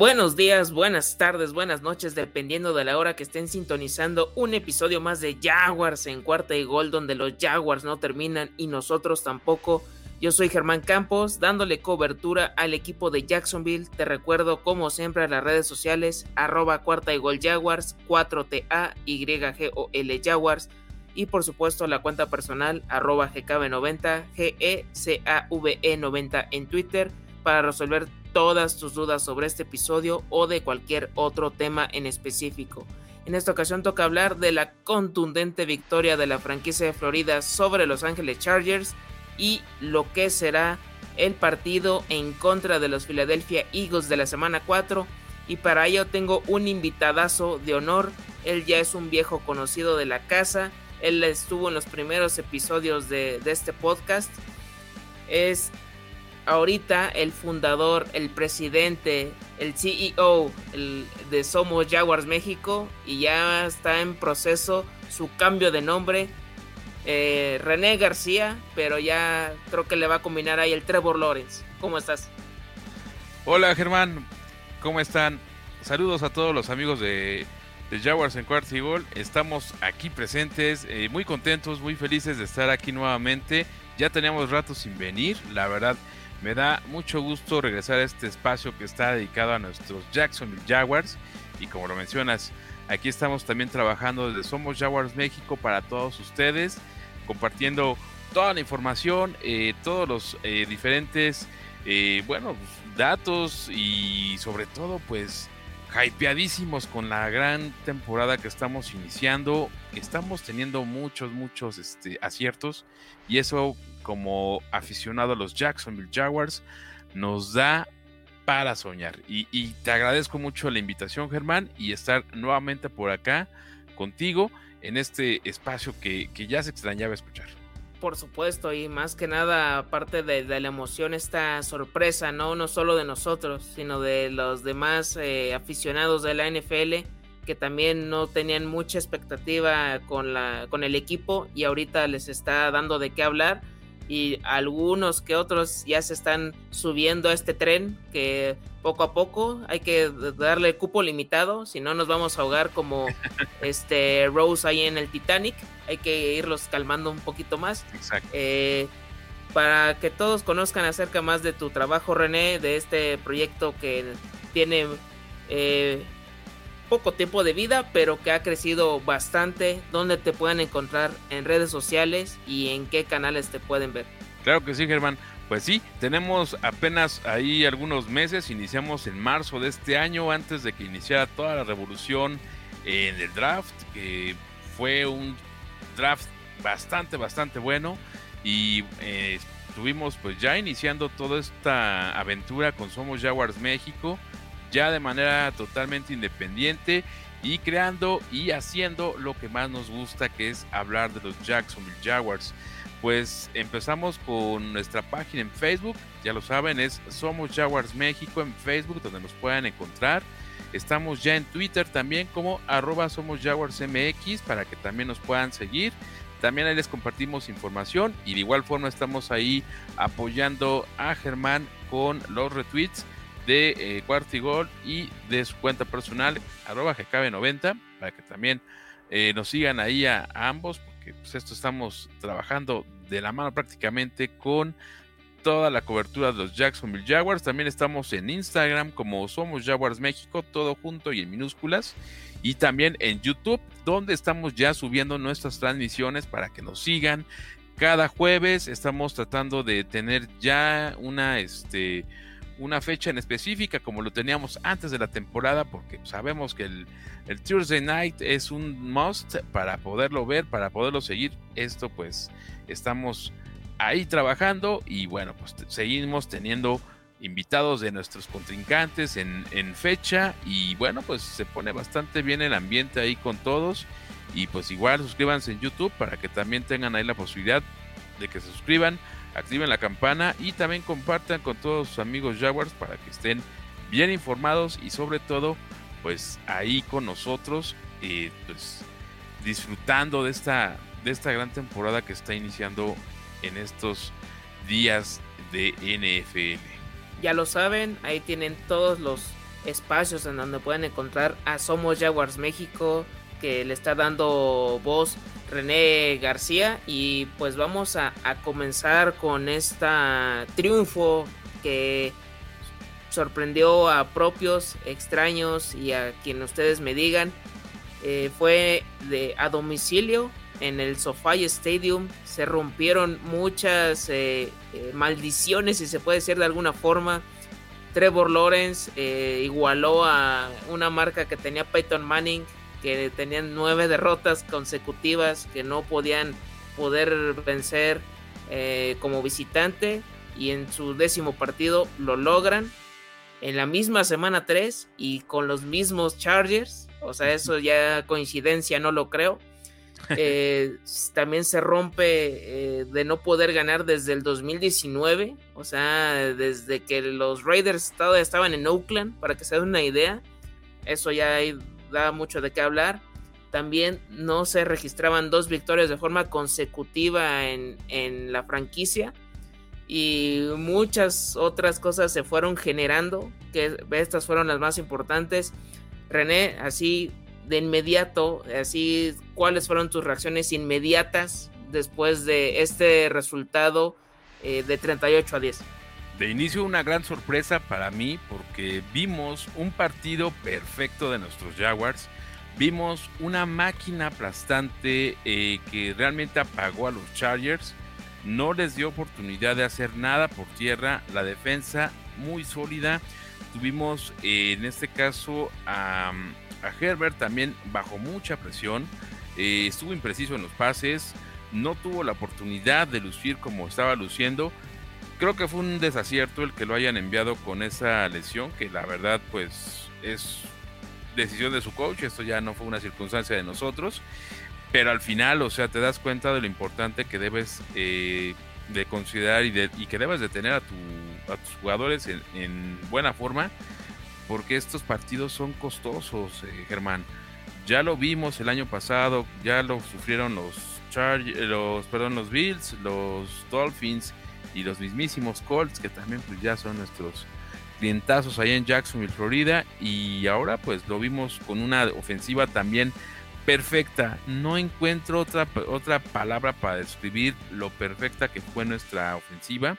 Buenos días, buenas tardes, buenas noches, dependiendo de la hora que estén sintonizando un episodio más de Jaguars en cuarta y gol, donde los Jaguars no terminan y nosotros tampoco. Yo soy Germán Campos, dándole cobertura al equipo de Jacksonville. Te recuerdo, como siempre, a las redes sociales, arroba cuarta y gol Jaguars, 4TA, YGOL Jaguars, y por supuesto la cuenta personal, arroba GKB90, GECAVE90 en Twitter, para resolver todas tus dudas sobre este episodio o de cualquier otro tema en específico. En esta ocasión toca hablar de la contundente victoria de la franquicia de Florida sobre Los Ángeles Chargers y lo que será el partido en contra de los Philadelphia Eagles de la semana 4 y para ello tengo un invitadazo de honor, él ya es un viejo conocido de la casa, él estuvo en los primeros episodios de, de este podcast, es ahorita el fundador, el presidente, el CEO de Somos Jaguars México y ya está en proceso su cambio de nombre. Eh, René García, pero ya creo que le va a combinar ahí el Trevor Lawrence. ¿Cómo estás? Hola Germán, ¿cómo están? Saludos a todos los amigos de, Jaguars en Cuarto y Gol. Estamos aquí presentes, eh, muy contentos, muy felices de estar aquí nuevamente. Ya teníamos rato sin venir, la verdad me da mucho gusto regresar a este espacio que está dedicado a nuestros Jacksonville Jaguars. Y como lo mencionas, aquí estamos también trabajando desde Somos Jaguars México para todos ustedes, compartiendo toda la información, eh, todos los eh, diferentes, eh, bueno, datos y sobre todo pues hypeadísimos con la gran temporada que estamos iniciando. Estamos teniendo muchos, muchos este, aciertos y eso como aficionado a los Jacksonville Jaguars nos da para soñar. Y, te agradezco mucho la invitación, Germán, y estar nuevamente por acá contigo en este espacio que, ya se extrañaba escuchar. Por supuesto, y más que nada, aparte de, la emoción, esta sorpresa, ¿no? No solo de nosotros, sino de los demás eh, aficionados de la NFL que también no tenían mucha expectativa con, la, con el equipo y ahorita les está dando de qué hablar y algunos que otros ya se están subiendo a este tren que poco a poco hay que darle cupo limitado, si no nos vamos a ahogar como este Rose ahí en el Titanic, hay que irlos calmando un poquito más. Exacto. Eh, para que todos conozcan acerca más de tu trabajo, René, de este proyecto que tiene eh, poco tiempo de vida, pero que ha crecido bastante. ¿Dónde te pueden encontrar en redes sociales y en qué canales te pueden ver? Claro que sí, Germán. Pues sí, tenemos apenas ahí algunos meses, iniciamos en marzo de este año, antes de que iniciara toda la revolución en el draft, que fue un draft bastante, bastante bueno y eh, estuvimos pues ya iniciando toda esta aventura con Somos Jaguars México ya de manera totalmente independiente y creando y haciendo lo que más nos gusta, que es hablar de los Jacksonville Jaguars. Pues empezamos con nuestra página en Facebook, ya lo saben, es Somos Jaguars México en Facebook, donde nos puedan encontrar. Estamos ya en Twitter también como arroba para que también nos puedan seguir. También ahí les compartimos información y de igual forma estamos ahí apoyando a Germán con los retweets de eh, Cuartigol y de su cuenta personal, arroba GKB90, para que también eh, nos sigan ahí a, ambos, porque pues esto estamos trabajando de la mano prácticamente con toda la cobertura de los Jacksonville Jaguars. También estamos en Instagram como Somos Jaguars México, todo junto y en minúsculas. Y también en YouTube, donde estamos ya subiendo nuestras transmisiones para que nos sigan. Cada jueves estamos tratando de tener ya una, este, una fecha en específica como lo teníamos antes de la temporada, porque sabemos que el, el, Tuesday Night es un must para poderlo ver, para poderlo seguir. Esto pues estamos ahí trabajando y bueno, pues seguimos teniendo invitados de nuestros contrincantes en, en fecha y bueno, pues se pone bastante bien el ambiente ahí con todos. Y pues igual suscríbanse en YouTube para que también tengan ahí la posibilidad de que se suscriban activen la campana y también compartan con todos sus amigos Jaguars para que estén bien informados y sobre todo pues ahí con nosotros eh, pues disfrutando de esta de esta gran temporada que está iniciando en estos días de NFL. Ya lo saben, ahí tienen todos los espacios en donde pueden encontrar a Somos Jaguars México, que le está dando voz René García. Y pues vamos a, comenzar con este triunfo que sorprendió a propios, extraños y a quien ustedes me digan. Eh, fue de a domicilio en el SoFi Stadium. Se rompieron muchas eh, eh, maldiciones, si se puede decir de alguna forma. Trevor Lawrence igualó a una marca que tenía Peyton Manning, que tenían nueve derrotas consecutivas, que no podían poder vencer como visitante. Y en su décimo partido lo logran en la misma semana 3 y con los mismos Chargers. O sea, eso ya coincidencia, no lo creo. Eh, también se rompe eh, de no poder ganar desde el 2019. O sea, desde que los Raiders estaban en Oakland, para que se den una idea. Eso ya da mucho de qué hablar. También no se registraban dos victorias de forma consecutiva en, en la franquicia y muchas otras cosas se fueron generando, que estas fueron las más importantes. René, así de inmediato, así, ¿cuáles fueron tus reacciones inmediatas después de este resultado eh, de 38 a 10? De inicio una gran sorpresa para mí porque vimos un partido perfecto de nuestros Jaguars. Vimos una máquina aplastante eh, que realmente apagó a los Chargers no les dio oportunidad de hacer nada por tierra. La defensa muy sólida. Tuvimos eh, en este caso a, Herbert también bajo mucha presión. Eh, estuvo impreciso en los pases. No tuvo la oportunidad de lucir como estaba luciendo. Creo que fue un desacierto el que lo hayan enviado con esa lesión, que la verdad pues es decisión de su coach, esto ya no fue una circunstancia de nosotros. Pero al final, o sea, te das cuenta de lo importante que debes eh, de considerar y, de, que debes de tener a, tu, a tus jugadores en, buena forma, porque estos partidos son costosos, eh, Germán. Ya lo vimos el año pasado, ya lo sufrieron los Charge, los, perdón, los Bills, los Dolphins y los mismísimos Colts, que también pues ya son nuestros clientazos ahí en Jacksonville, Florida, y ahora pues lo vimos con una ofensiva también perfecta. No encuentro otra, otra palabra para describir lo perfecta que fue nuestra ofensiva.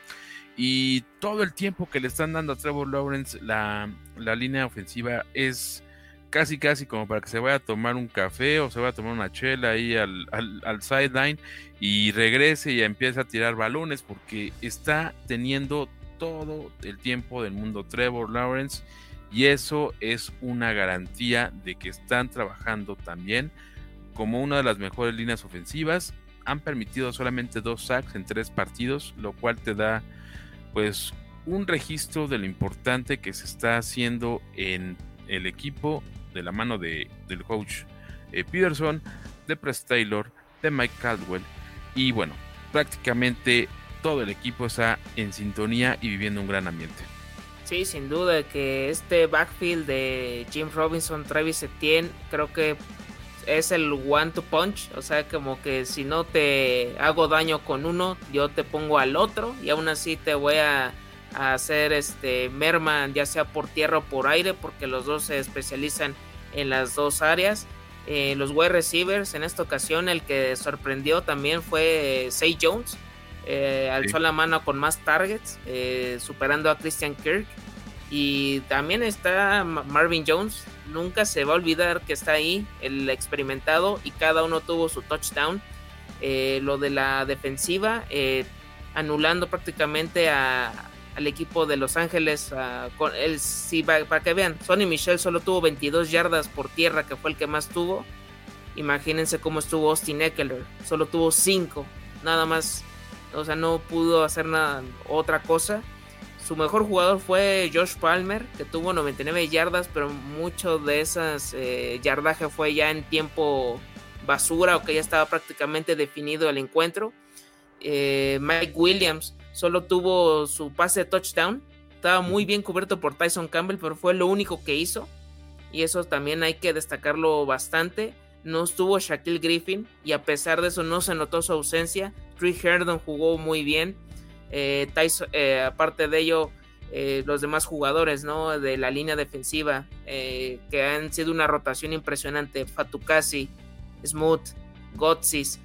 Y todo el tiempo que le están dando a Trevor Lawrence, la, línea ofensiva es casi casi como para que se vaya a tomar un café o se vaya a tomar una chela ahí al, sideline y regrese y empieza a tirar balones porque está teniendo todo el tiempo del mundo Trevor Lawrence y eso es una garantía de que están trabajando también como una de las mejores líneas ofensivas. Han permitido solamente dos sacks en tres partidos, lo cual te da pues un registro de lo importante que se está haciendo en el equipo de la mano de, del coach eh, Peterson, de Press Taylor, de Mike Caldwell y bueno, prácticamente todo el equipo está en sintonía y viviendo un gran ambiente. Sí, sin duda que este backfield de Jim Robinson, Travis Etienne, creo que es el one to punch, o sea, como que si no te hago daño con uno, yo te pongo al otro y aún así te voy a, hacer este merma ya sea por tierra o por aire, porque los dos se especializan en las dos áreas. Eh, los wide receivers en esta ocasión el que sorprendió también fue Say Jones, eh, alzó la mano con más targets, eh, superando a Christian Kirk. Y también está Marvin Jones. Nunca se va a olvidar que está ahí, el experimentado, y cada uno tuvo su touchdown. Eh, lo de la defensiva, anulando prácticamente al equipo de Los Ángeles. con si, para que vean, Sonny Michel solo tuvo 22 yardas por tierra, que fue el que más tuvo. Imagínense cómo estuvo Austin Eckler, solo tuvo 5, nada más o sea, no pudo hacer nada, otra cosa. Su mejor jugador fue Josh Palmer, que tuvo 99 yardas, pero mucho de esas eh, yardaje fue ya en tiempo basura o que ya estaba prácticamente definido el encuentro. Eh, Mike Williams solo tuvo su pase de touchdown. Estaba muy bien cubierto por Tyson Campbell, pero fue lo único que hizo. Y eso también hay que destacarlo bastante no estuvo Shaquille Griffin y a pesar de eso no se notó su ausencia. Trey Herdon jugó muy bien. Eh, eh, aparte de ello, eh, los demás jugadores ¿no? de la línea defensiva, que han sido una rotación impresionante. Fatukasi, Smooth, Gotsis,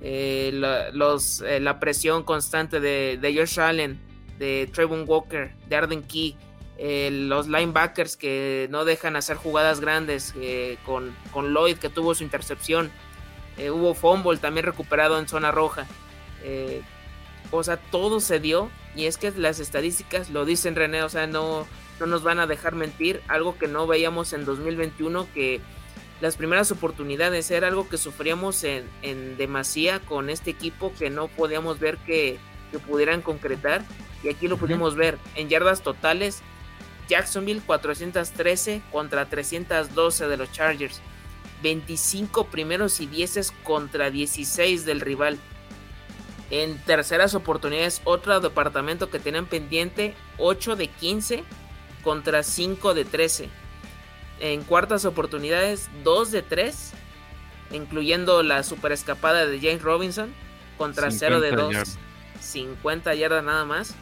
eh, Hamilton, la, presión constante de, de, Josh Allen, de Trevon Walker, de Arden Key, los linebackers que no dejan hacer jugadas grandes, con, con, Lloyd que tuvo su intercepción. hubo fumble también recuperado en zona roja. o sea, todo se dio y es que las estadísticas lo dicen René, o sea, no, no nos van a dejar mentir. Algo que no veíamos en 2021, que las primeras oportunidades era algo que sufríamos en, en demasía con este equipo que no podíamos ver que, pudieran concretar. Y aquí lo pudimos ver en yardas totales. Jacksonville 413 contra 312 de los Chargers. 25 primeros y 10 contra 16 del rival. En terceras oportunidades, otro departamento que tenían pendiente, 8 de 15 contra 5 de 13. En cuartas oportunidades, 2 de 3, incluyendo la super escapada de James Robinson contra 0 de 2. 50 yardas nada más.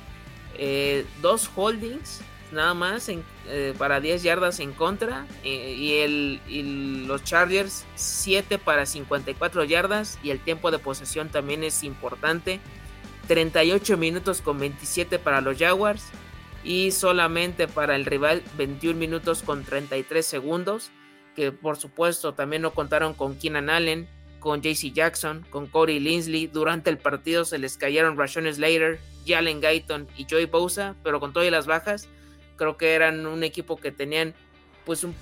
Eh, dos holdings nada más eh, para 10 yardas en contra. Eh, y, el, los Chargers 7 para 54 yardas. Y el tiempo de posesión también es importante. 38 minutos con 27 para los Jaguars. Y solamente para el rival 21 minutos con 33 segundos. Que por supuesto también no contaron con Keenan Allen, con JC Jackson, con Corey Linsley. Durante el partido se les cayeron Rashon Slater, Jalen Guyton y Joey Bosa, pero con todas las bajas creo que eran un equipo que tenían pues un,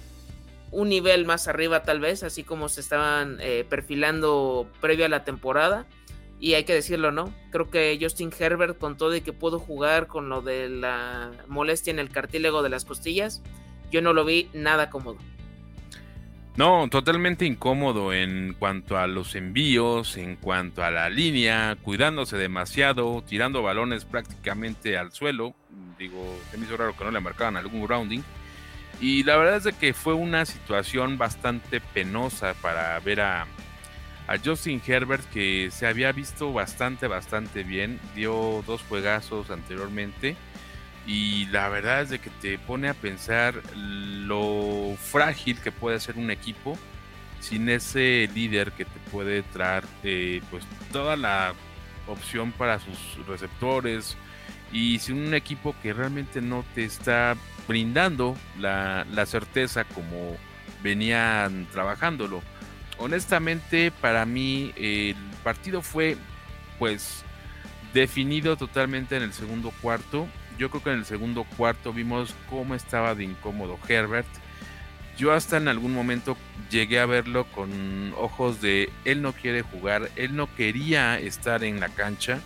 nivel más arriba tal vez, así como se estaban eh, perfilando previo a la temporada. Y hay que decirlo, ¿no? Creo que Justin Herbert, con todo y que pudo jugar con lo de la molestia en el cartílago de las costillas, yo no lo vi nada cómodo. No, totalmente incómodo en cuanto a los envíos, en cuanto a la línea, cuidándose demasiado, tirando balones prácticamente al suelo. Digo, se me hizo raro que no le marcaban algún grounding. Y la verdad es de que fue una situación bastante penosa para ver a, a Justin Herbert, que se había visto bastante, bastante bien. Dio dos juegazos anteriormente y la verdad es de que te pone a pensar lo frágil que puede ser un equipo sin ese líder que te puede traer eh, pues toda la opción para sus receptores y sin un equipo que realmente no te está brindando la, la certeza como venían trabajándolo. Honestamente, para mí el partido fue pues definido totalmente en el segundo cuarto yo creo que en el segundo cuarto vimos cómo estaba de incómodo Herbert. Yo hasta en algún momento llegué a verlo con ojos de él no quiere jugar, él no quería estar en la cancha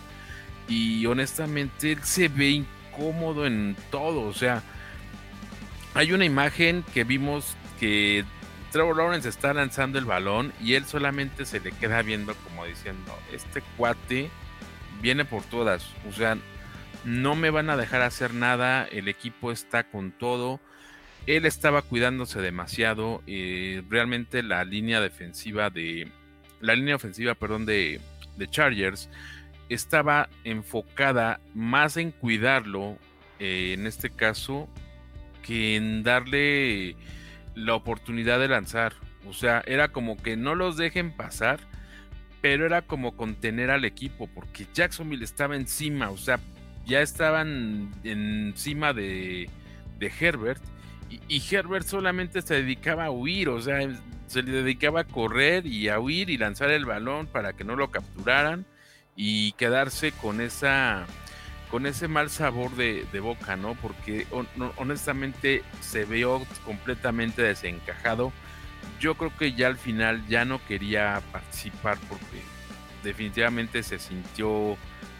y honestamente él se ve incómodo en todo, o sea, hay una imagen que vimos que Trevor Lawrence está lanzando el balón y él solamente se le queda viendo como diciendo, este cuate viene por todas, o sea, no me van a dejar hacer nada, el equipo está con todo. Él estaba cuidándose demasiado. Eh, realmente la línea defensiva de. La línea ofensiva, perdón, de, Chargers estaba enfocada más en cuidarlo, eh, en este caso, que en darle la oportunidad de lanzar. O sea, era como que no los dejen pasar, pero era como contener al equipo, porque Jacksonville estaba encima. O sea, ya estaban encima de, Herbert y, Herbert solamente se dedicaba a huir, o sea, se le dedicaba a correr y a huir y lanzar el balón para que no lo capturaran y quedarse con esa con ese mal sabor de, boca, ¿no? Porque honestamente se vio completamente desencajado. Yo creo que ya al final ya no quería participar porque definitivamente se sintió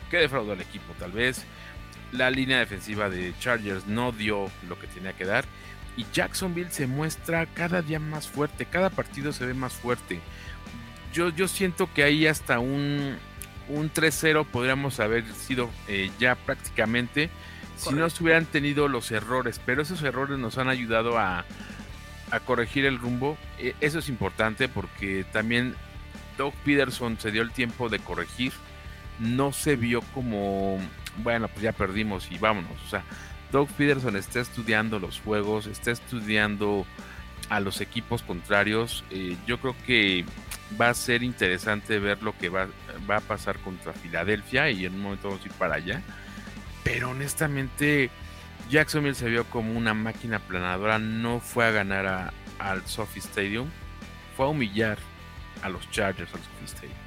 que defraudó al equipo, tal vez la línea defensiva de Chargers no dio lo que tenía que dar. Y Jacksonville se muestra cada día más fuerte, cada partido se ve más fuerte. Yo, yo siento que ahí hasta un, un 3-0 podríamos haber sido eh, ya prácticamente si no se hubieran tenido los errores. Pero esos errores nos han ayudado a, a corregir el rumbo. E, eso es importante porque también Doug Peterson se dio el tiempo de corregir. No se vio como bueno, pues ya perdimos y vámonos. O sea, Doug Peterson está estudiando los juegos, está estudiando a los equipos contrarios. Eh, yo creo que va a ser interesante ver lo que va, va, a pasar contra Filadelfia y en un momento vamos a ir para allá. Pero honestamente, Jacksonville se vio como una máquina planadora, no fue a ganar al Sophie Stadium, fue a humillar a los Chargers al Sophie Stadium.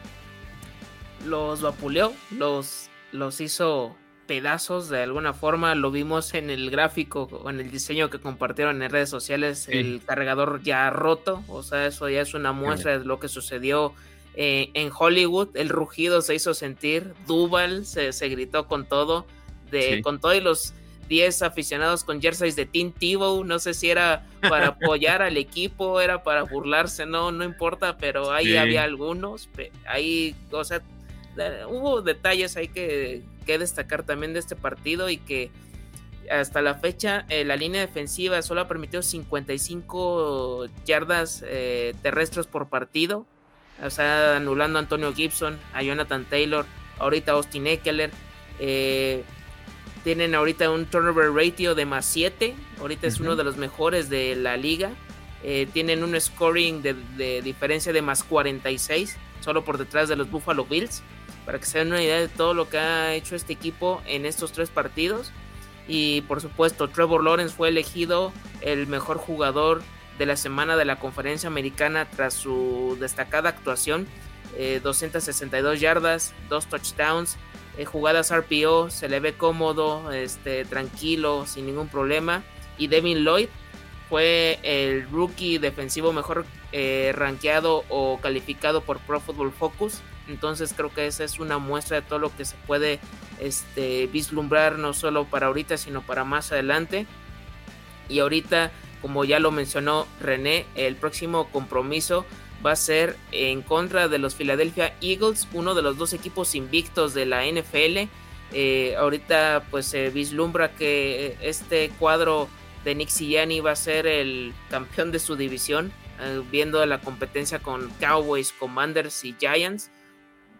Los vapuleó, los, los hizo pedazos de alguna forma. Lo vimos en el gráfico o en el diseño que compartieron en redes sociales, el cargador ya roto. O sea, eso ya es una muestra de lo que sucedió eh, en Hollywood. El rugido se hizo sentir, Duval se, gritó con todo, de, con todos los 10 aficionados con jerseys de Team Tebow. No sé si era para apoyar al equipo, era para burlarse, no, no importa, pero ahí había algunos. Ahí, o sea, hubo detalles ahí que que destacar también de este partido y que hasta la fecha eh, la línea defensiva solo ha permitido 55 yardas eh, terrestres por partido. O sea, anulando a Antonio Gibson, a Jonathan Taylor, ahorita Austin Eckler. Eh, tienen ahorita un turnover ratio de más 7. Ahorita es uno de los mejores de la liga. tienen un scoring de, de diferencia de más 46, solo por detrás de los Buffalo Bills para que se den una idea de todo lo que ha hecho este equipo en estos tres partidos. Y por supuesto, Trevor Lawrence fue elegido el mejor jugador de la semana de la conferencia americana tras su destacada actuación. 262 eh, yardas, dos touchdowns, eh, jugadas RPO, se le ve cómodo, este, tranquilo, sin ningún problema. Y Devin Lloyd fue el rookie defensivo mejor eh, rankeado o calificado por Pro Football Focus entonces creo que esa es una muestra de todo lo que se puede este, vislumbrar no solo para ahorita, sino para más adelante. Y ahorita, como ya lo mencionó René, el próximo compromiso va a ser en contra de los Philadelphia Eagles, uno de los dos equipos invictos de la NFL. Eh, ahorita pues se vislumbra que este cuadro de Nick Sirianni va a ser el campeón de su división, eh, viendo la competencia con Cowboys, Commanders y Giants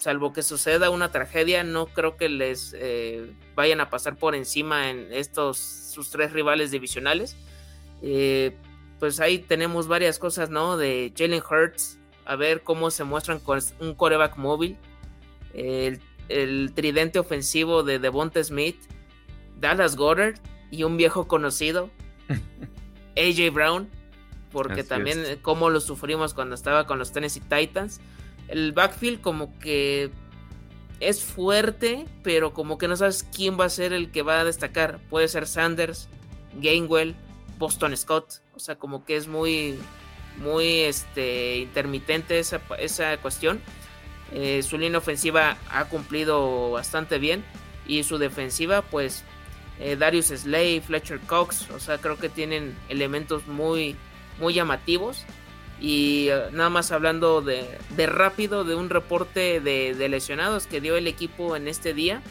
salvo que suceda una tragedia, no creo que les eh, vayan a pasar por encima en estos sus tres rivales divisionales. Eh, pues ahí tenemos varias cosas, ¿no? De Jalen Hurts, a ver cómo se muestran con un coreback móvil. El, tridente ofensivo de Devonta Smith, Dallas Goddard y un viejo conocido, AJ Brown, porque también cómo lo sufrimos cuando estaba con los Tennessee Titans el backfield como que es fuerte, pero como que no sabes quién va a ser el que va a destacar. Puede ser Sanders, Gainwell, Boston Scott. O sea, como que es muy, muy este, intermitente esa, esa cuestión. Eh, su línea ofensiva ha cumplido bastante bien. Y su defensiva, pues, eh, Darius Slay, Fletcher Cox. O sea, creo que tienen elementos muy, muy llamativos. Y eh, nada más hablando de, rápido de un reporte de, lesionados que dio el equipo en este día.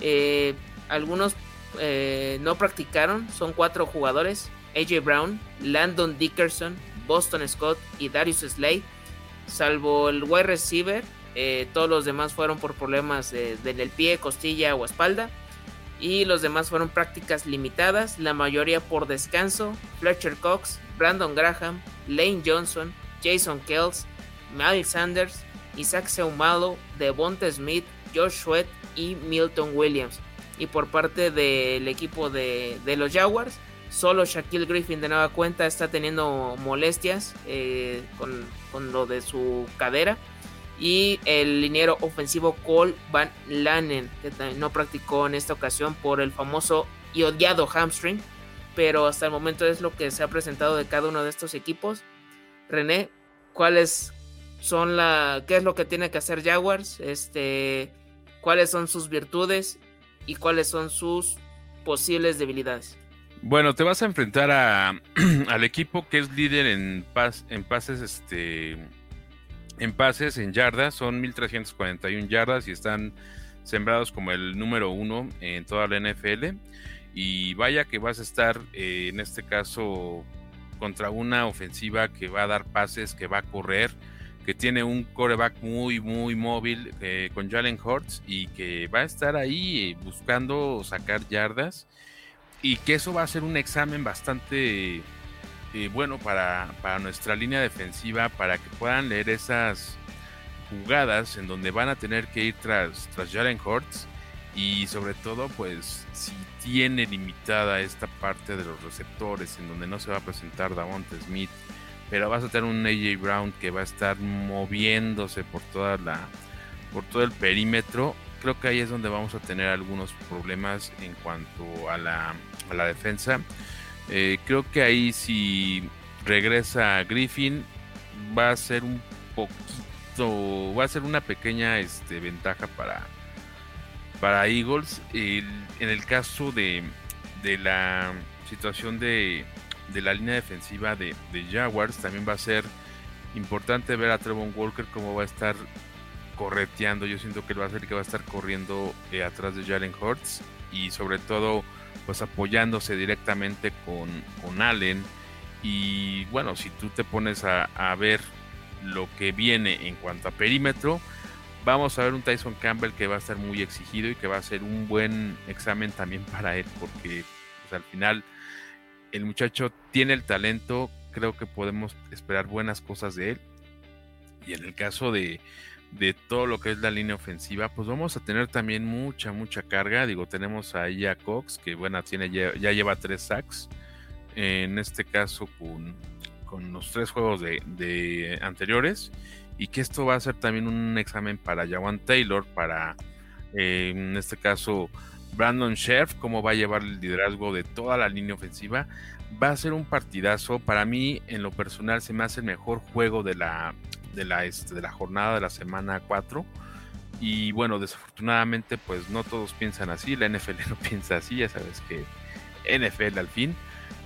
Eh, algunos eh, no practicaron, son cuatro jugadores. AJ Brown, Landon Dickerson, Boston Scott y Darius Slade. Salvo el wide receiver, todos los demás fueron por problemas en el pie, costilla o espalda. Y los demás fueron prácticas limitadas, la mayoría por descanso. Fletcher Cox, Brandon Graham, Lane Johnson, Jason Kells, Miles Sanders, Isaac Seumalo, Devonta Smith, Josh Sweat y Milton Williams. Y por parte del equipo de, los Jaguars, solo Shaquille Griffin de nueva cuenta está teniendo molestias eh, con, con, lo de su cadera. Y el liniero ofensivo Cole Van Lanen, que no practicó en esta ocasión por el famoso y odiado hamstring pero hasta el momento es lo que se ha presentado de cada uno de estos equipos. René, ¿cuáles son la qué es lo que tiene que hacer Jaguars? Este, cuáles son sus virtudes y cuáles son sus posibles debilidades. Bueno, te vas a enfrentar a, al equipo que es líder en, pas, en pases, este, en pases, en yardas, son 1341 yardas y están sembrados como el número uno en toda la NFL. Y vaya que vas a estar eh, en este caso contra una ofensiva que va a dar pases, que va a correr, que tiene un coreback muy, muy móvil eh, con Jalen Hurts y que va a estar ahí buscando sacar yardas y que eso va a ser un examen bastante eh, bueno para, para, nuestra línea defensiva, para que puedan leer esas jugadas en donde van a tener que ir tras, tras Jalen Hurts y sobre todo pues si tiene limitada esta parte de los receptores en donde no se va a presentar Davonte Smith pero vas a tener un AJ Brown que va a estar moviéndose por toda la por todo el perímetro creo que ahí es donde vamos a tener algunos problemas en cuanto a la, a la defensa eh, creo que ahí si regresa Griffin va a ser un poquito va a ser una pequeña este, ventaja para para Eagles en el caso de, de la situación de de la línea defensiva de, Jaguars. También va a ser importante ver a Trevon Walker cómo va a estar correteando. Yo siento que él va a ser que va a estar corriendo eh, atrás de Jalen Hurts y sobre todo pues apoyándose directamente con, con Allen. Y bueno, si tú te pones a, a, ver lo que viene en cuanto a perímetro, vamos a ver un Tyson Campbell que va a estar muy exigido y que va a ser un buen examen también para él, porque pues, al final el muchacho tiene el talento, creo que podemos esperar buenas cosas de él. Y en el caso de, todo lo que es la línea ofensiva, pues vamos a tener también mucha, mucha carga. Digo, tenemos ahí a Cox, que bueno, tiene, ya, lleva tres sacks. En este caso, con, con los tres juegos de, anteriores. Y que esto va a ser también un examen para Jawan Taylor, para, eh, en este caso, Brandon Sheriff, cómo va a llevar el liderazgo de toda la línea ofensiva. Va a ser un partidazo. Para mí, en lo personal, se me hace el mejor juego de la, de la, este, de la jornada de la semana 4. Y bueno, desafortunadamente, pues no todos piensan así. La NFL no piensa así, ya sabes que NFL al fin.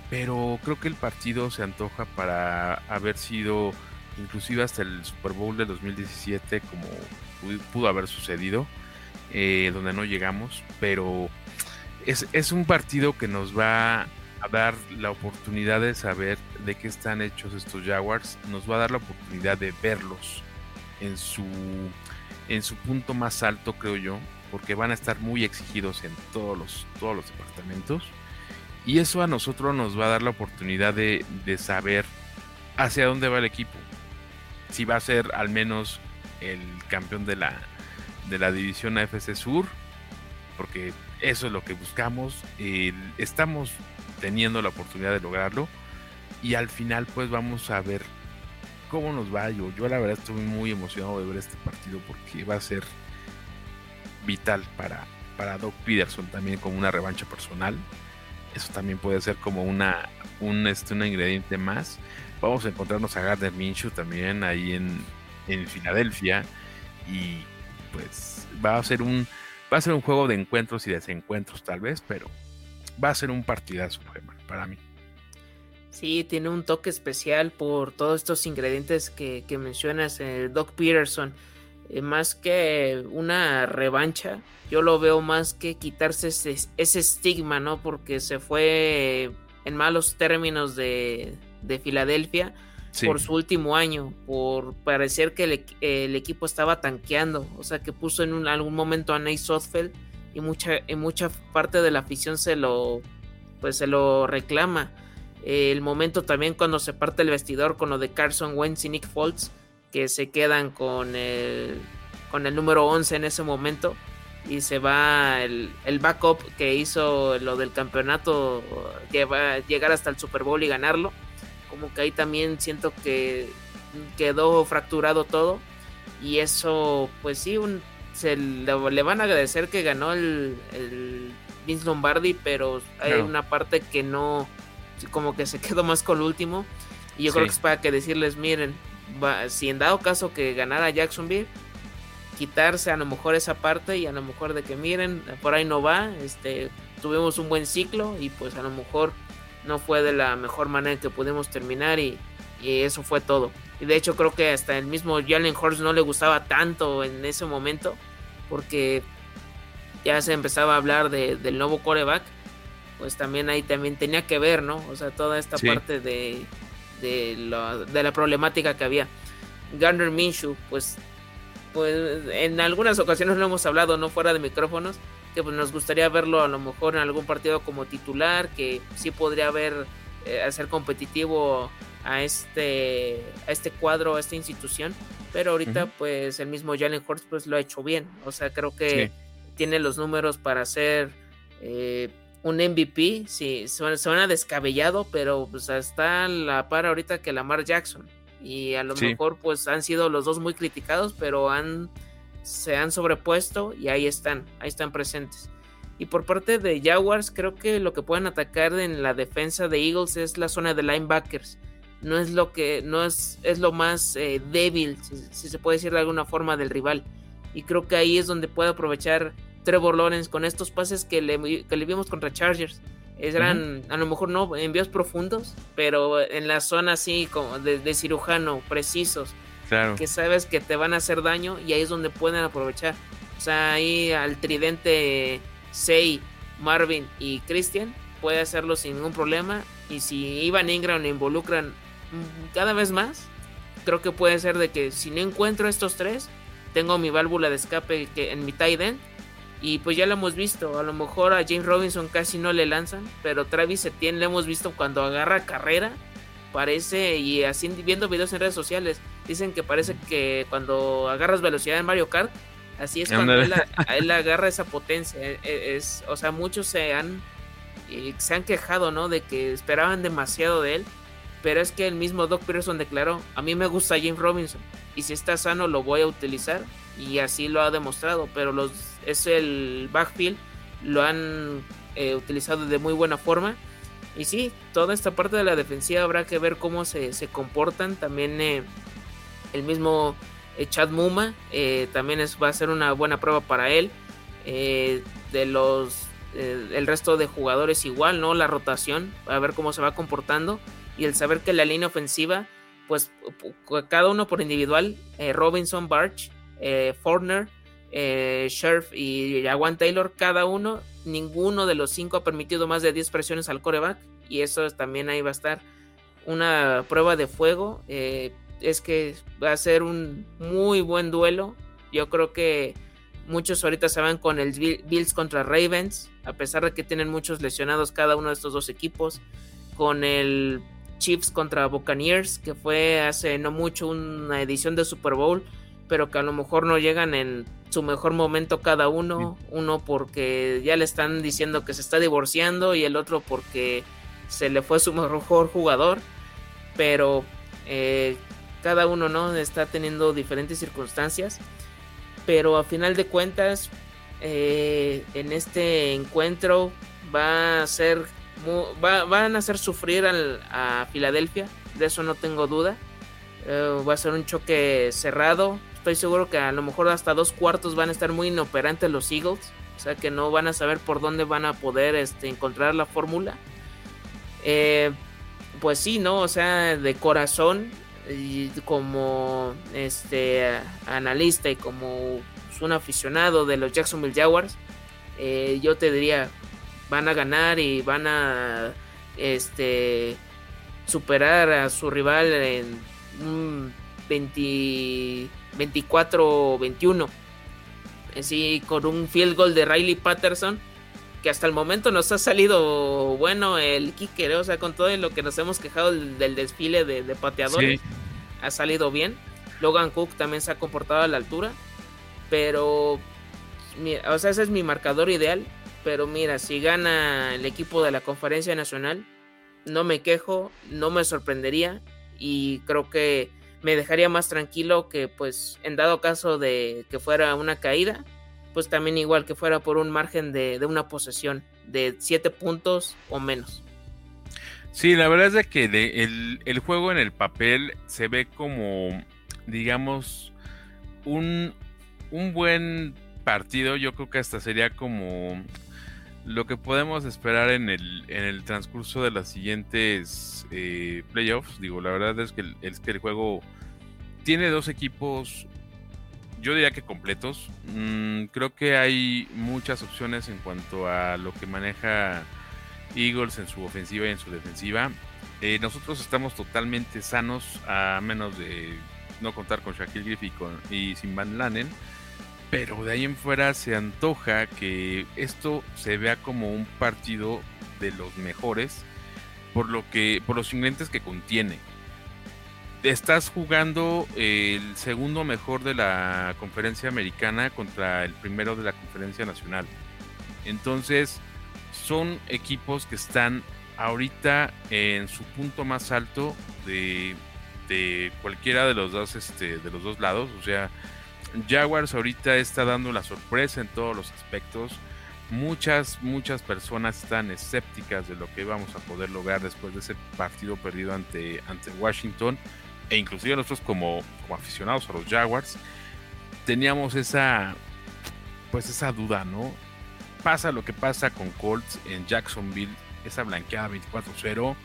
Pero creo que el partido se antoja para haber sido inclusive hasta el Super Bowl de 2017 como pudo haber sucedido. Eh, donde no llegamos, pero es, un partido que nos va a dar la oportunidad de saber de qué están hechos estos Jaguars, nos va a dar la oportunidad de verlos en su, en su punto más alto, creo yo, porque van a estar muy exigidos en todos los, todos los departamentos. Y eso a nosotros nos va a dar la oportunidad de, de saber hacia dónde va el equipo. Si va a ser al menos el campeón de la, de la división AFC Sur, porque eso es lo que buscamos. estamos teniendo la oportunidad de lograrlo y al final pues vamos a ver cómo nos va. Yo, yo la verdad estoy muy emocionado de ver este partido porque va a ser vital para, para Doc Peterson también como una revancha personal. Eso también puede ser como una, un, este, un ingrediente más. Vamos a encontrarnos a Gardner Minshew también ahí en, en Filadelfia. Y pues va a ser un va a ser un juego de encuentros y desencuentros tal vez, pero va a ser un partidazo para mí. Sí, tiene un toque especial por todos estos ingredientes que, mencionas, eh, Doc Peterson. Eh, más que una revancha, yo lo veo más que quitarse ese, ese estigma, ¿no? Porque se fue en malos términos de, de Filadelfia por su último año, por parecer que el, equipo estaba tanqueando, o sea que puso en algún momento a Nate Sothfeld y mucha, mucha parte de la afición se lo, pues se lo reclama. el momento también cuando se parte el vestidor con lo de Carson Wentz y Nick Foles, que se quedan con el, con el número 11 en ese momento y se va el, el, backup que hizo lo del campeonato que va a llegar hasta el Super Bowl y ganarlo como que ahí también siento que quedó fracturado todo. Y eso pues sí se le, van a agradecer que ganó el, Vince Lombardi pero hay una parte que no como que se quedó más con el último. Y yo creo que es para que decirles miren si en dado caso que ganara Jacksonville quitarse a lo mejor esa parte y a lo mejor de que miren por ahí no va este tuvimos un buen ciclo y pues a lo mejor no fue de la mejor manera que pudimos terminar y, eso fue todo. Y de hecho creo que hasta el mismo Jalen Horst no le gustaba tanto en ese momento porque ya se empezaba a hablar del nuevo coreback, pues también ahí también tenía que ver, ¿no? O sea, toda esta parte de, de, la problemática que había. Garner Minshew, pues, pues en algunas ocasiones lo hemos hablado, no fuera de micrófonos, que pues nos gustaría verlo a lo mejor en algún partido como titular, que sí podría haber, eh, hacer competitivo a este, a este cuadro, a esta institución, pero ahorita pues el mismo Jalen Hurts pues lo ha hecho bien, o sea, creo que tiene los números para ser eh, un MVP, sí, suena, descabellado, pero pues está la par ahorita que Lamar Jackson. Y a lo mejor pues han sido los dos muy criticados, pero han, se han sobrepuesto y ahí están, ahí están presentes. Y por parte de Jaguars, creo que lo que pueden atacar en la defensa de Eagles es la zona de linebackers. No es lo que, no es, es lo más eh, débil, si, se puede decir de alguna forma, del rival. Y creo que ahí es donde puede aprovechar Trevor Lawrence con estos pases que le, que le vimos contra Chargers. Eran a lo mejor no envíos profundos, pero en la zona así como de, cirujano, precisos. Claro. Que sabes que te van a hacer daño y ahí es donde pueden aprovechar. O sea, ahí al tridente Say, Marvin y Christian puede hacerlo sin ningún problema. Y si Ivan Ingram le involucran cada vez más, creo que puede ser de que si no encuentro estos tres, tengo mi válvula de escape que en mi tight end y pues ya lo hemos visto, a lo mejor a James Robinson casi no le lanzan, pero Travis Etienne lo hemos visto cuando agarra carrera, parece, y así viendo videos en redes sociales, dicen que parece que cuando agarras velocidad en Mario Kart, así es cuando él, agarra esa potencia. E, e, es, o sea, muchos se han, se han quejado, ¿no? De que esperaban demasiado de él, pero es que el mismo Doc Peterson declaró, a mí me gusta James Robinson, y si está sano lo voy a utilizar, y así lo ha demostrado, pero los es el backfield, lo han eh, utilizado de muy buena forma. Y sí, toda esta parte de la defensiva habrá que ver cómo se, comportan. También eh, el mismo eh, Chad Muma también es, va a ser una buena prueba para él. de los el resto de jugadores igual, ¿no? La rotación, a ver cómo se va comportando. Y el saber que la línea ofensiva, pues cada uno por individual, Robinson, Barch, Forner, eh, Scherf y Jawan Taylor, cada uno, ninguno de los cinco ha permitido más de 10 presiones al coreback. Y eso también ahí va a estar una prueba de fuego. Es que va a ser un muy buen duelo. Yo creo que muchos ahorita se van con el Bills contra Ravens, a pesar de que tienen muchos lesionados cada uno de estos dos equipos. Con el Chiefs contra Buccaneers, que fue hace no mucho una edición de Super Bowl pero que a lo mejor no llegan en su mejor momento cada uno, uno porque ya le están diciendo que se está divorciando y el otro porque se le fue su mejor jugador, pero eh, cada uno no está teniendo diferentes circunstancias, pero a final de cuentas eh, en este encuentro va a ser van a hacer sufrir a Filadelfia, de eso no tengo duda. Eh, va a ser un choque cerrado, Estoy seguro que a lo mejor hasta dos cuartos van a estar muy inoperantes los Eagles. O sea que no van a saber por dónde van a poder este, encontrar la fórmula. Eh, pues sí, ¿no? O sea, de corazón, y como este analista y como un aficionado de los Jacksonville Jaguars, eh, yo te diría, van a ganar y van a este superar a su rival en un 20 24-21. Sí, con un field goal de Riley Patterson, que hasta el momento nos ha salido bueno el kicker, o sea, con todo lo que nos hemos quejado del, desfile de, pateadores, ha salido bien. Logan Cook también se ha comportado a la altura, pero, o sea, ese es mi marcador ideal. Pero mira, si gana el equipo de la Conferencia Nacional, no me quejo, no me sorprendería y creo que me dejaría más tranquilo que pues en dado caso de que fuera una caída, pues también igual que fuera por un margen de, una posesión de 7 puntos o menos. Sí, la verdad es de que el, juego en el papel se ve como, digamos, un, un buen partido. Yo creo que hasta sería como lo que podemos esperar en el, en el transcurso de las siguientes eh, playoffs. Digo, la verdad es que, el, es que el juego tiene dos equipos, yo diría que completos. Mm, creo que hay muchas opciones en cuanto a lo que maneja Eagles en su ofensiva y en su defensiva. Eh, nosotros estamos totalmente sanos a menos de no contar con Shaquille Griffith y, sin Van Lanen. Pero de ahí en fuera se antoja que esto se vea como un partido de los mejores por lo que por los ingredientes que contiene. Estás jugando el segundo mejor de la conferencia americana contra el primero de la conferencia nacional. Entonces, son equipos que están ahorita en su punto más alto de, cualquiera de los dos este, de los dos lados, o sea, Jaguars ahorita está dando la sorpresa en todos los aspectos. Muchas, muchas personas están escépticas de lo que íbamos a poder lograr después de ese partido perdido ante, ante Washington. E inclusive nosotros como, aficionados a los Jaguars teníamos esa pues esa duda, ¿no? Pasa lo que pasa con Colts en Jacksonville, esa blanqueada 24-0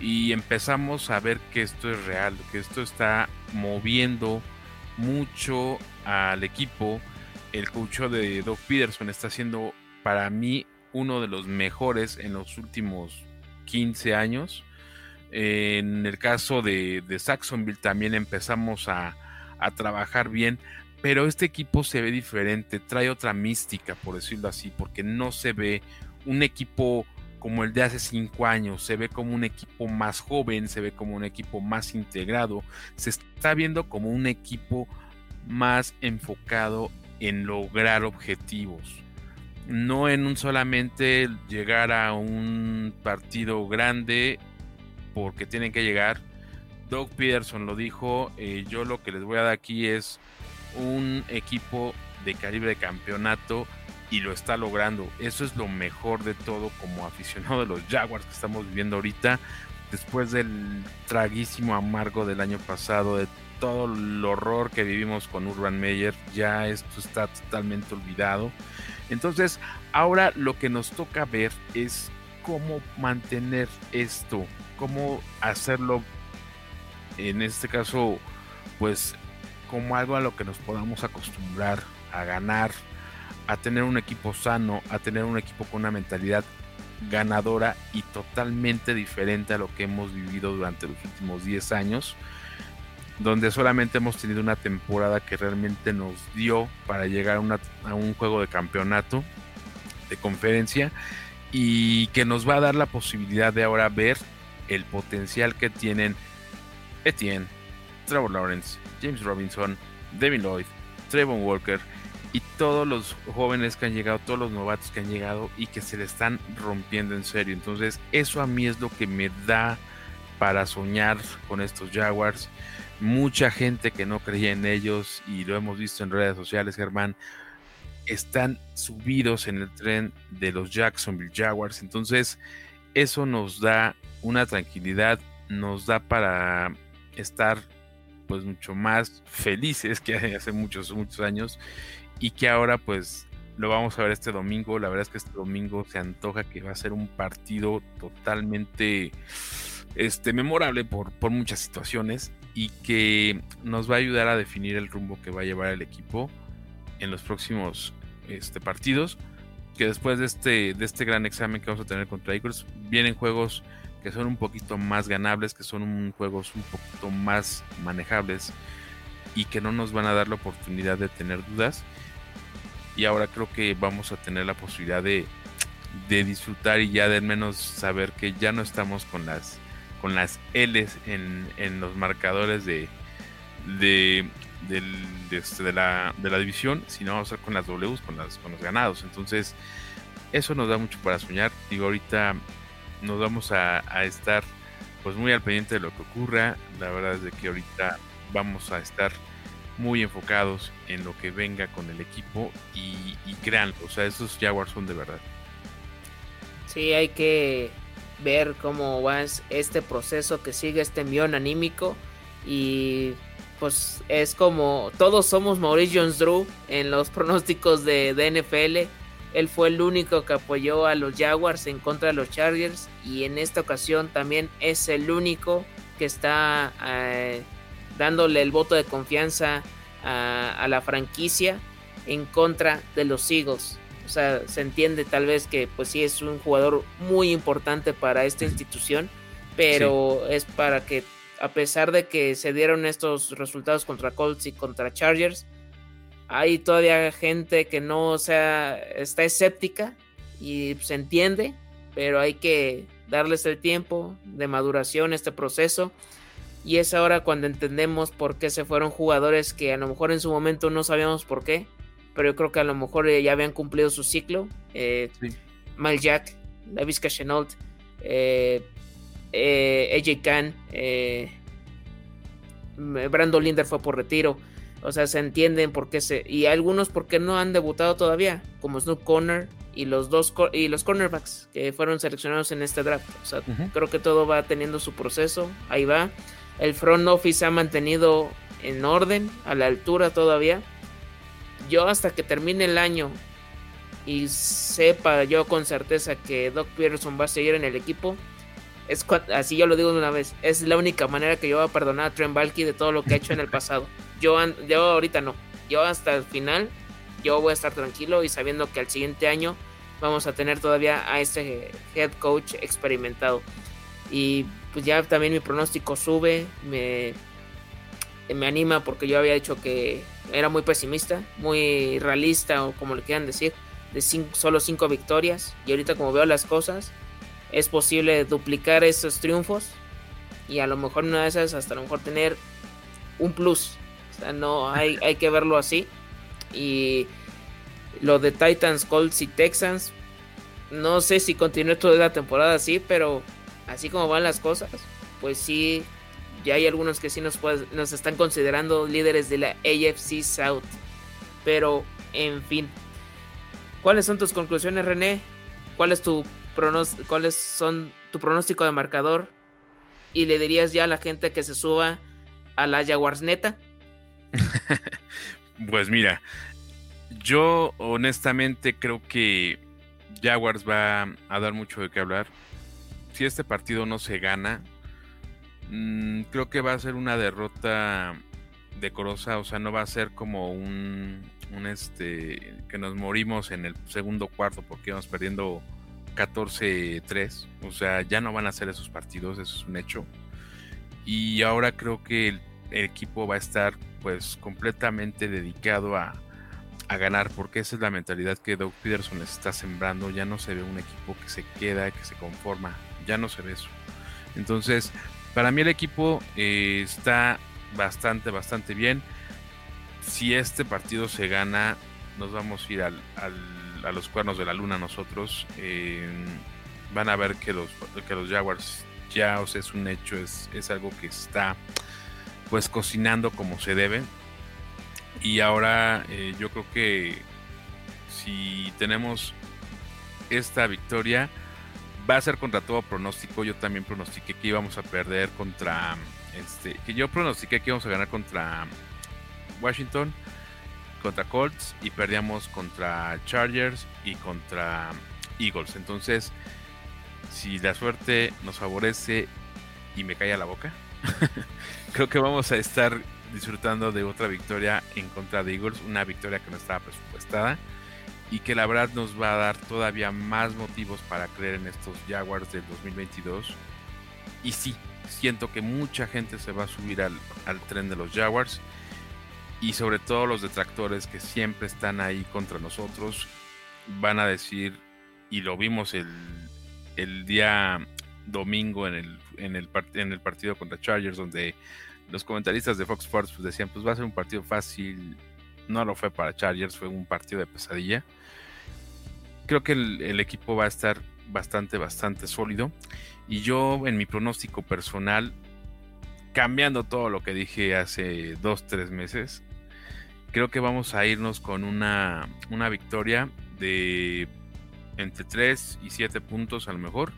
y empezamos a ver que esto es real, que esto está moviendo mucho al equipo. El coach de Doug Peterson está siendo para mí uno de los mejores en los últimos 15 años. En el caso de, de Saxonville también empezamos a, a, trabajar bien, pero este equipo se ve diferente, trae otra mística, por decirlo así, porque no se ve un equipo como el de hace cinco años, se ve como un equipo más joven, se ve como un equipo más integrado, se está viendo como un equipo más enfocado en lograr objetivos. No en un solamente llegar a un partido grande porque tienen que llegar. Doug Peterson lo dijo, eh, yo lo que les voy a dar aquí es un equipo de calibre de campeonato y lo está logrando. Eso es lo mejor de todo como aficionado de los Jaguars que estamos viviendo ahorita. Después del traguísimo amargo del año pasado, de todo el horror que vivimos con Urban Meyer, ya esto está totalmente olvidado. Entonces, ahora lo que nos toca ver es cómo mantener esto, cómo hacerlo, en este caso, pues como algo a lo que nos podamos acostumbrar a ganar, a tener un equipo sano, a tener un equipo con una mentalidad ganadora y totalmente diferente a lo que hemos vivido durante los últimos 10 años donde solamente hemos tenido una temporada que realmente nos dio para llegar a, un juego de campeonato de conferencia y que nos va a dar la posibilidad de ahora ver el potencial que tienen Etienne, Trevor Lawrence, James Robinson, Devin Lloyd, Trevor Walker y todos los jóvenes que han llegado, todos los novatos que han llegado y que se le están rompiendo en serio. Entonces, eso a mí es lo que me da para soñar con estos Jaguars mucha gente que no creía en ellos y lo hemos visto en redes sociales, Germán, están subidos en el tren de los Jacksonville Jaguars. Entonces, eso nos da una tranquilidad, nos da para estar pues mucho más felices que hace muchos, muchos años y que ahora pues lo vamos a ver este domingo. La verdad es que este domingo se antoja que va a ser un partido totalmente este, memorable por, por muchas situaciones y que nos va a ayudar a definir el rumbo que va a llevar el equipo en los próximos este, partidos. Que después de este, de este gran examen que vamos a tener contra Eagles, vienen juegos que son un poquito más ganables, que son un, juegos un poquito más manejables y que no nos van a dar la oportunidad de tener dudas. Y ahora creo que vamos a tener la posibilidad de, de disfrutar y ya de menos saber que ya no estamos con las con las L's en, en los marcadores de, de, este, de, la, de la división, sino vamos a con las Ws, con, los ganados. Entonces, eso nos da mucho para soñar. Digo, ahorita nos vamos a, estar pues muy al pendiente de lo que ocurra. La verdad es de que ahorita vamos a estar muy enfocados en lo que venga con el equipo y, y o sea, esos Jaguars son de verdad. Sí, hay que ver cómo va este proceso que sigue este envión anímico y pues es como todos somos Maurice Jones-Drew en los pronósticos de, NFL. Él fue el único que apoyó a los Jaguars en contra de los Chargers y en esta ocasión también es el único que está eh, dándole el voto de confianza a, a la franquicia en contra de los Eagles. O sea, se entiende tal vez que pues sí es un jugador muy importante para esta institución, pero es para que a pesar de que se dieron estos resultados contra Colts y contra Chargers, hay todavía gente que no sea, está escéptica y se entiende, pero hay que darles el tiempo de maduración, este proceso. Y es ahora cuando entendemos por qué se fueron jugadores que a lo mejor en su momento no sabíamos por qué, pero yo creo que a lo mejor ya habían cumplido su ciclo. Eh, Mal Jack, Davis Chenault, eh, eh, AJ Khan, eh, Brandon Linder fue por retiro. O sea, se entienden por qué se. Y algunos porque no han debutado todavía, como Snoop Conner y los dos y los cornerbacks que fueron seleccionados en este draft. O sea, creo que todo va teniendo su proceso. Ahí va. El front office ha mantenido en orden, a la altura todavía. Yo hasta que termine el año y sepa yo con certeza que Doc Peterson va a seguir en el equipo, es así yo lo digo de una vez, es la única manera que yo voy a perdonar a Trent Balky de todo lo que ha hecho en el pasado. Yo, yo ahorita no, yo hasta el final yo voy a estar tranquilo y sabiendo que al siguiente año vamos a tener todavía a este head coach experimentado. Y pues ya también mi pronóstico sube, me, me anima porque yo había dicho que era muy pesimista, muy realista o como le quieran decir, de solo cinco victorias. Y ahorita como veo las cosas, es posible duplicar esos triunfos y a lo mejor una de esas hasta lo mejor tener un plus. O sea, no hay, hay que verlo así. Y lo de Titans, Colts y Texans, no sé si continúe toda la temporada así, pero así como van las cosas, pues sí, ya hay algunos que sí nos, nos están considerando líderes de la AFC South. Pero, en fin. ¿Cuáles son tus conclusiones, René? ¿Cuál es tu cuáles son tu pronóstico de marcador? Y le dirías ya a la gente que se suba a la Jaguars neta. pues mira, yo honestamente creo que Jaguars va a dar mucho de qué hablar. Si este partido no se gana, mm, creo que va a ser una derrota decorosa, o sea, no va a ser como un, un este que nos morimos en el segundo cuarto porque íbamos perdiendo 14-3, o sea, ya no van a ser esos partidos, eso es un hecho. Y ahora creo que el, equipo va a estar pues completamente dedicado a, a, ganar, porque esa es la mentalidad que Doug Peterson está sembrando, ya no se ve un equipo que se queda, que se conforma, ya no se ve eso. Entonces, para mí el equipo eh, está bastante, bastante bien. Si este partido se gana, nos vamos a ir al a los cuernos de la luna nosotros, eh, van a ver que los, que los Jaguars ya os es un hecho, es, es algo que está pues cocinando como se debe. Y ahora eh, yo creo que si tenemos esta victoria, va a ser contra todo pronóstico. Yo también pronostiqué que íbamos a perder contra este, que yo pronostiqué que íbamos a ganar contra Washington contra Colts y perdíamos contra Chargers y contra Eagles. Entonces, si la suerte nos favorece y me cae la boca, creo que vamos a estar disfrutando de otra victoria en contra de Eagles, una victoria que no estaba presupuestada y que la verdad nos va a dar todavía más motivos para creer en estos Jaguars del 2022. Y sí, siento que mucha gente se va a subir al, al tren de los Jaguars y sobre todo los detractores que siempre están ahí contra nosotros van a decir, y lo vimos el, el día domingo en el, en, el, en el partido contra Chargers, donde los comentaristas de Fox Sports pues, decían, pues va a ser un partido fácil, no lo fue para Chargers, fue un partido de pesadilla. Creo que el, el equipo va a estar bastante, bastante sólido. Y yo en mi pronóstico personal, cambiando todo lo que dije hace dos, tres meses, creo que vamos a irnos con una, una victoria de entre 3 y 7 puntos a lo mejor.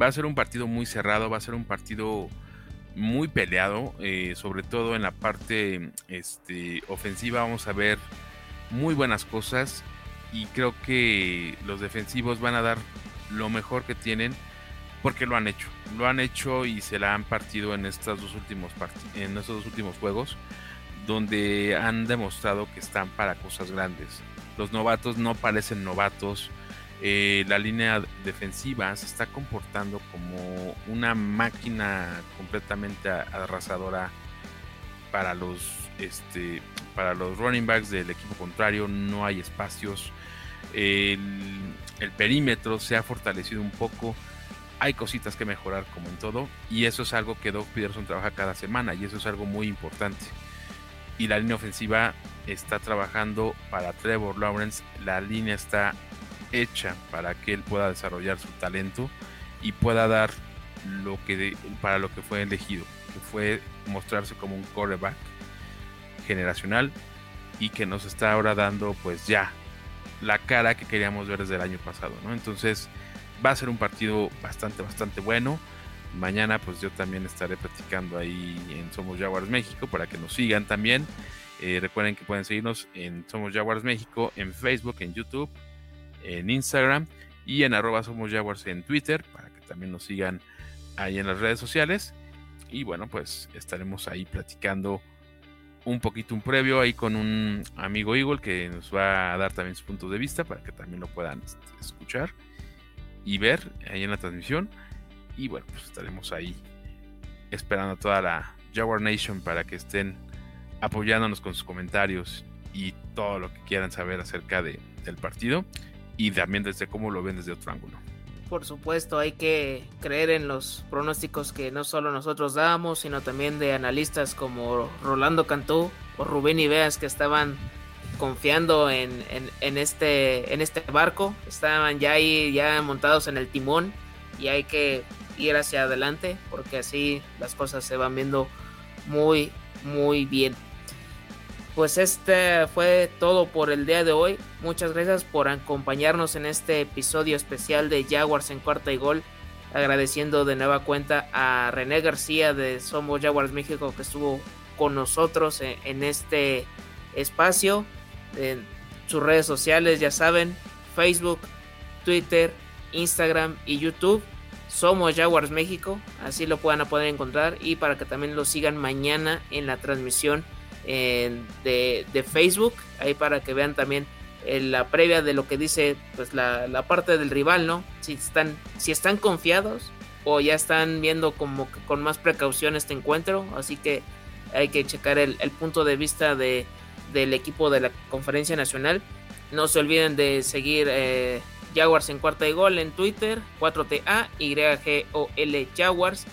Va a ser un partido muy cerrado, va a ser un partido muy peleado, eh, sobre todo en la parte este, ofensiva. Vamos a ver muy buenas cosas y creo que los defensivos van a dar lo mejor que tienen porque lo han hecho, lo han hecho y se la han partido en estos dos últimos en estos dos últimos juegos donde han demostrado que están para cosas grandes. Los novatos no parecen novatos. eh, la línea defensiva se está comportando como una máquina completamente arrasadora para los este para los running backs del equipo contrario no hay espacios el, perímetro se ha fortalecido un poco hay cositas que mejorar como en todo y eso es algo que Doug Peterson trabaja cada semana y eso es algo muy importante y la línea ofensiva está trabajando para Trevor Lawrence la línea está hecha para que él pueda desarrollar su talento y pueda dar lo que para lo que fue elegido, que fue mostrarse como un quarterback generacional y que nos está ahora dando pues ya la cara que queríamos ver desde el año pasado, ¿no? Entonces va a ser un partido bastante, bastante bueno. Mañana pues yo también estaré platicando ahí en Somos Jaguars México para que nos sigan también. Eh, recuerden que pueden seguirnos en Somos Jaguars México en Facebook, en YouTube en Instagram y en arroba somos Jaguars en Twitter para que también nos sigan ahí en las redes sociales. Y bueno, pues estaremos ahí platicando un poquito un previo ahí con un amigo Eagle que nos va a dar también su punto de vista para que también lo puedan este, escuchar y ver ahí en la transmisión. Y bueno, pues estaremos ahí esperando a toda la Jaguar Nation para que estén apoyándonos con sus comentarios y todo lo que quieran saber acerca de, del partido y también desde cómo lo ven desde otro ángulo. Por supuesto, hay que creer en los pronósticos que no solo nosotros damos, sino también de analistas como Rolando Cantú o Rubén Ibeas que estaban confiando en, en, este, en este barco, estaban ya ahí ya montados en el timón y hay que ir hacia adelante porque así las cosas se van viendo muy, muy bien pues este fue todo por el día de hoy. Muchas gracias por acompañarnos en este episodio especial de Jaguars en cuarta y gol. Agradeciendo de nueva cuenta a René García de Somos Jaguars México que estuvo con nosotros en, este espacio. En sus redes sociales, ya saben, Facebook, Twitter, Instagram y YouTube. Somos Jaguars México, así lo puedan poder encontrar y para que también lo sigan mañana en la transmisión de, Facebook, ahí para que vean también eh, la previa de lo que dice pues la, parte del rival, ¿no? Si están, si están confiados o ya están viendo como que con más precaución este encuentro, así que hay que checar el, punto de vista de, del equipo de la conferencia nacional. No se olviden de seguir eh, Jaguars en cuarta y gol en Twitter, 4TA, YGOL Jaguars,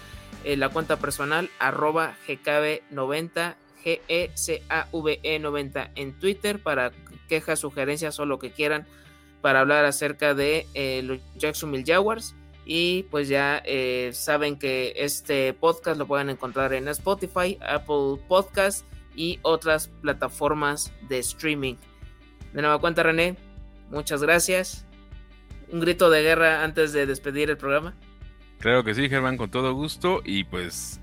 eh, la cuenta personal, arroba GKB90 GECAVE90 en Twitter para quejas, sugerencias o lo que quieran para hablar acerca de eh, los Jacksonville Jaguars. Y pues ya eh, saben que este podcast lo pueden encontrar en Spotify, Apple Podcast y otras plataformas de streaming. De nueva cuenta, René, muchas gracias. Un grito de guerra antes de despedir el programa. Claro que sí, Germán, con todo gusto. Y pues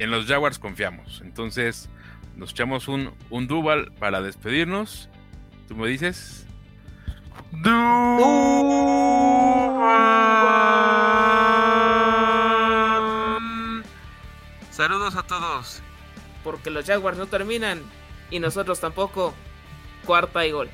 en los Jaguars confiamos. Entonces, nos echamos un, un Duval para despedirnos. ¿Tú me dices? Duval. Saludos a todos. Porque los Jaguars no terminan y nosotros tampoco. Cuarta y gol.